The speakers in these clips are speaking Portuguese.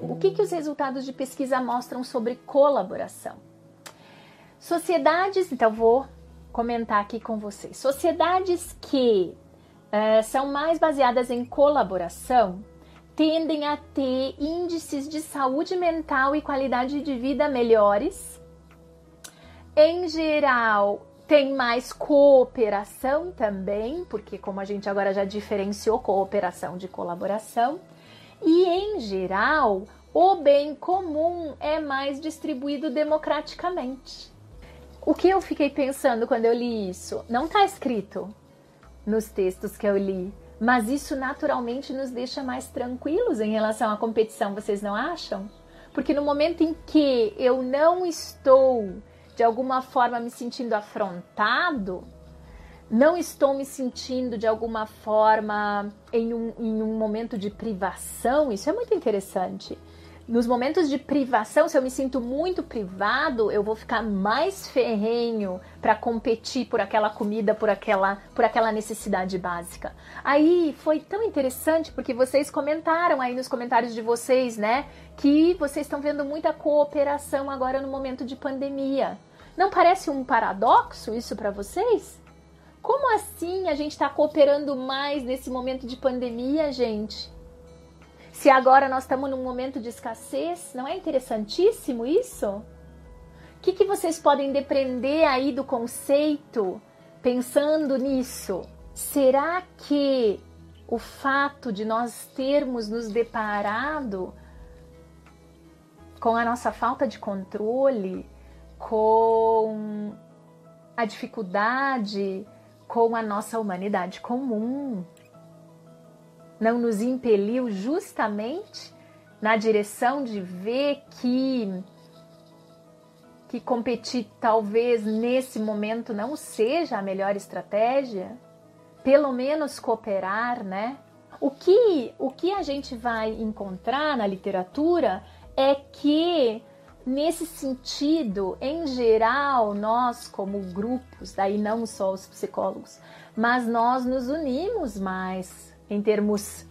O que, que os resultados de pesquisa mostram sobre colaboração? Sociedades, então vou comentar aqui com vocês. Sociedades que uh, são mais baseadas em colaboração tendem a ter índices de saúde mental e qualidade de vida melhores. Em geral, tem mais cooperação também, porque como a gente agora já diferenciou cooperação de colaboração, e em geral, o bem comum é mais distribuído democraticamente. O que eu fiquei pensando quando eu li isso? Não está escrito nos textos que eu li, mas isso naturalmente nos deixa mais tranquilos em relação à competição, vocês não acham? Porque no momento em que eu não estou de alguma forma me sentindo afrontado, não estou me sentindo de alguma forma em um, em um momento de privação, isso é muito interessante nos momentos de privação, se eu me sinto muito privado, eu vou ficar mais ferrenho para competir por aquela comida, por aquela, por aquela necessidade básica. Aí foi tão interessante porque vocês comentaram aí nos comentários de vocês, né, que vocês estão vendo muita cooperação agora no momento de pandemia. Não parece um paradoxo isso para vocês? Como assim a gente está cooperando mais nesse momento de pandemia, gente? Se agora nós estamos num momento de escassez, não é interessantíssimo isso? O que, que vocês podem depreender aí do conceito pensando nisso? Será que o fato de nós termos nos deparado com a nossa falta de controle, com a dificuldade, com a nossa humanidade comum, não nos impeliu justamente na direção de ver que que competir talvez nesse momento não seja a melhor estratégia, pelo menos cooperar, né? O que o que a gente vai encontrar na literatura é que nesse sentido, em geral, nós como grupos, daí não só os psicólogos, mas nós nos unimos mais em termos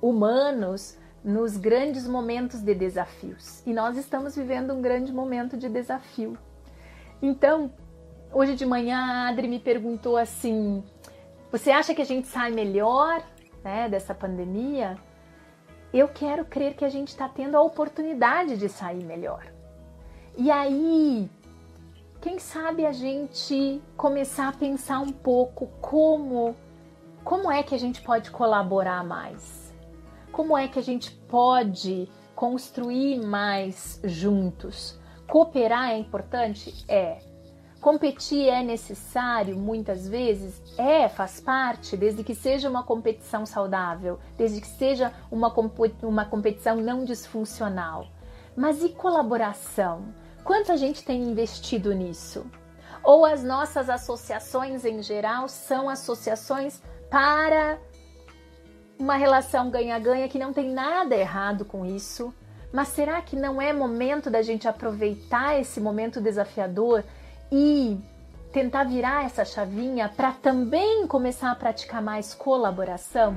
humanos nos grandes momentos de desafios. E nós estamos vivendo um grande momento de desafio. Então, hoje de manhã a Adri me perguntou assim: você acha que a gente sai melhor né, dessa pandemia? Eu quero crer que a gente está tendo a oportunidade de sair melhor. E aí, quem sabe a gente começar a pensar um pouco como como é que a gente pode colaborar mais? Como é que a gente pode construir mais juntos? Cooperar é importante? É. Competir é necessário muitas vezes? É, faz parte, desde que seja uma competição saudável, desde que seja uma, uma competição não disfuncional. Mas e colaboração? Quanto a gente tem investido nisso? Ou as nossas associações em geral são associações para uma relação ganha-ganha que não tem nada errado com isso. Mas será que não é momento da gente aproveitar esse momento desafiador e tentar virar essa chavinha para também começar a praticar mais colaboração?